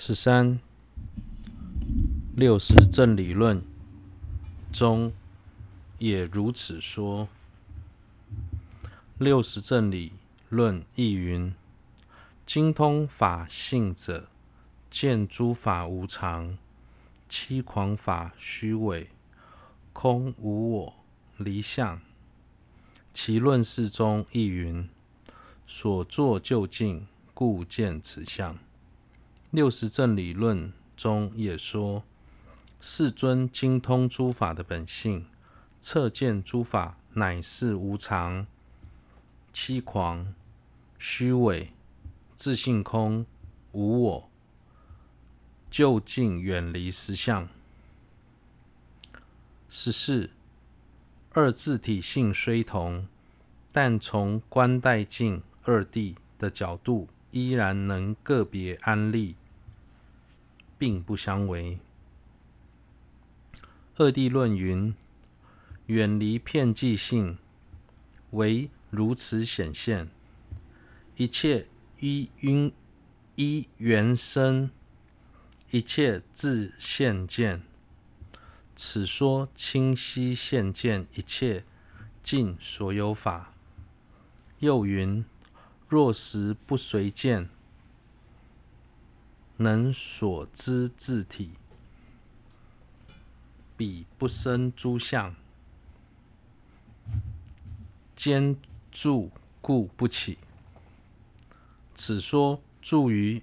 十三，六十正理论中也如此说。六十正理论亦云：精通法性者，见诸法无常，七誑法虚伪，空无我，离相。其论释中亦云：所作究竟，故见此相。六十正理论中也说，世尊精通诸法的本性，测见诸法乃是无常、七誑、虚伪、自性空、无我，就近远离实相。十四，二自体性虽同，但从观待境二谛的角度，依然能个别安立，并不相违。二地论云：远离遍计性，唯如此显现，一切依因依缘生，一切自现见。此说清晰现见一切尽所有法。又云：若实不随见，能所知自体，彼不生诸相，坚住故不起。此说住于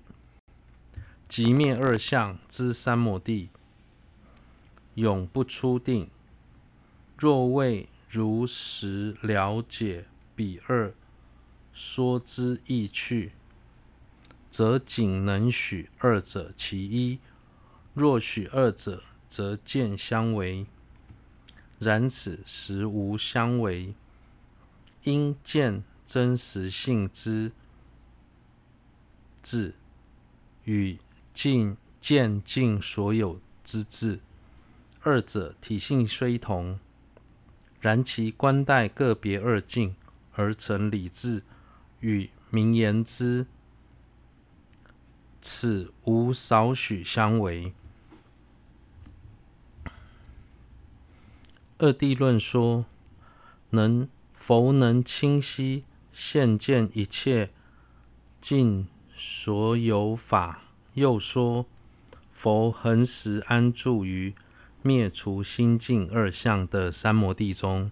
即灭二相之三摩地，永不出定。若未如实了解彼二说之意趣，则仅能许二者其一；若许二者，则见相违。然此实无相违，应见真实性之智，与尽见尽所有之智。二者体性虽同，然其观待个别二境而成理智与名言之，此无少许相违。二谛论说，能否能清晰现见一切尽所有法，又说佛恒时安住于灭除心境二相的三摩地中，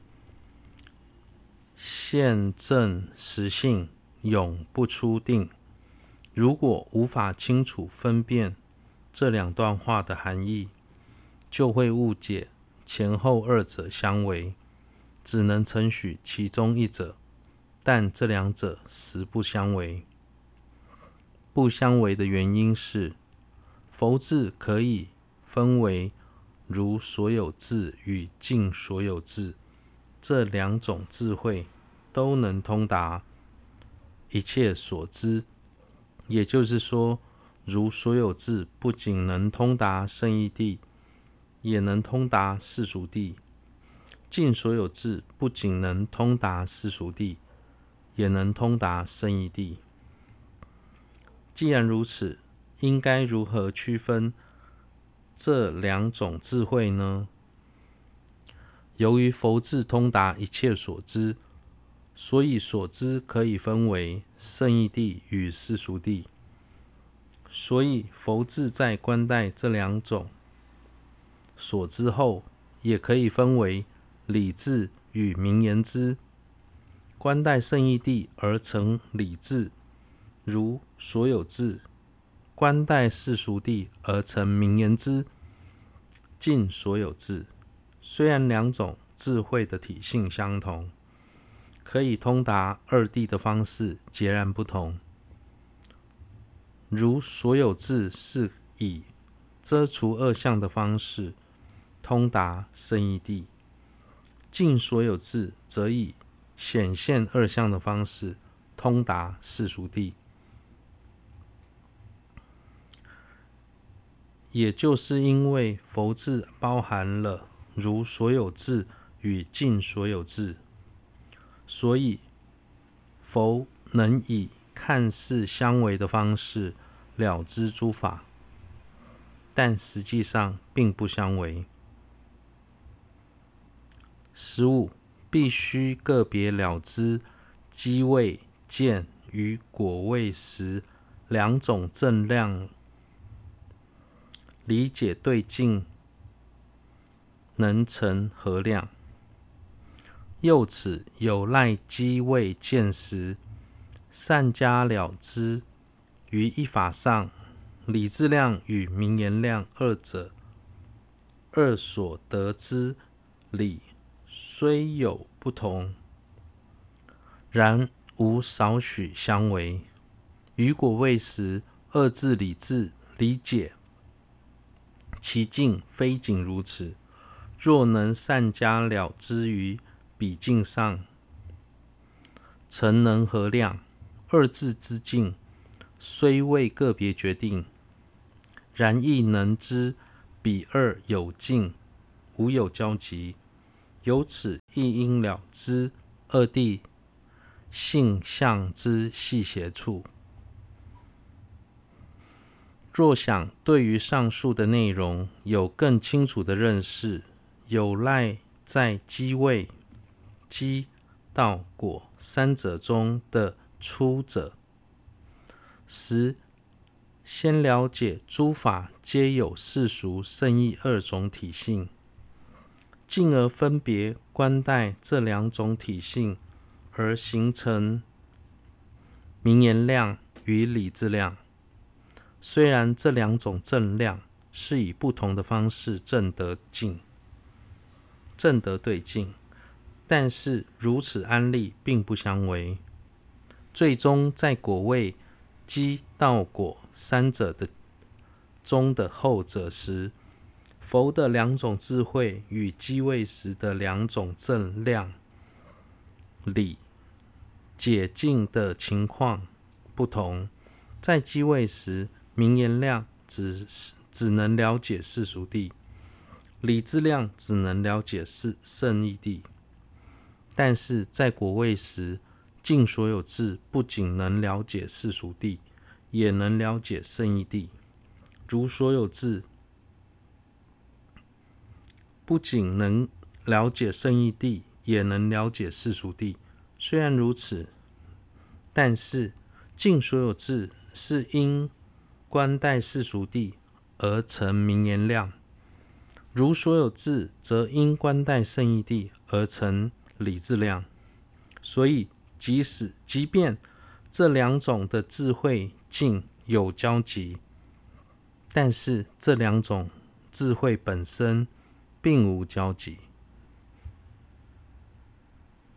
现证实性，永不出定。如果无法清楚分辨这两段话的含义，就会误解。前后二者相违，只能承许其中一者，但这两者实不相违。不相违的原因是，佛智可以分为如所有智与尽所有智这两种智慧，都能通达一切所知。也就是说，如所有智不仅能通达圣义地。也能通达世俗地，尽所有智不仅能通达世俗地，也能通达圣义地。既然如此，应该如何区分这两种智慧呢？由于佛智通达一切所知，所以所知可以分为圣义地与世俗地。所以佛智在观待这两种。所知后，也可以分为理智与名言之。观待圣义地而成理智，如所有智；观待世俗地而成名言之，尽所有智。虽然两种智慧的体性相同，可以通达二谛的方式截然不同。如所有智是以遮除二相的方式。通达圣义地，尽所有智则以显现二相的方式通达世俗地。也就是因为佛智包含了如所有智与尽所有智，所以佛能以看似相违的方式了知诸法。但实际上并不相违。十五，必须个别了知机位见与果位时两种正量，理解对境能成何量。又此有赖机位见时，善加了之于一法上，理智量与名言量二者，二所得之理。虽有不同，然无少许相违。于果未时，二自理智理解其境非仅如此。若能善加了之于彼境上，成能何量？二字之境虽未个别决定，然亦能知彼二有境无有交集。由此亦应了知二谛性相之细邪处。若想对于上述的内容有更清楚的认识，有赖在机位、机到果三者中的初者，十先了解诸法皆有世俗胜义二种体性。进而分别观待这两种体性，而形成名言量与理智量。虽然这两种正量是以不同的方式正得进。正得对境，但是如此安立并不相违。最终在果位、机到果三者的中的后者时，佛的两种智慧与机位时的两种正量理解境的情况不同，在机位时，名言量只只能了解世俗地，理智量只能了解是胜义地；但是在国位时，尽所有智不仅能了解世俗地，也能了解圣义地，如所有智。不仅能了解圣义地，也能了解世俗地。虽然如此，但是尽所有智是因观待世俗地而成名言量，如所有智则因观待圣义地而成理自量。所以，即使即便这两种的智慧境有交集，但是这两种智慧本身。并无交集。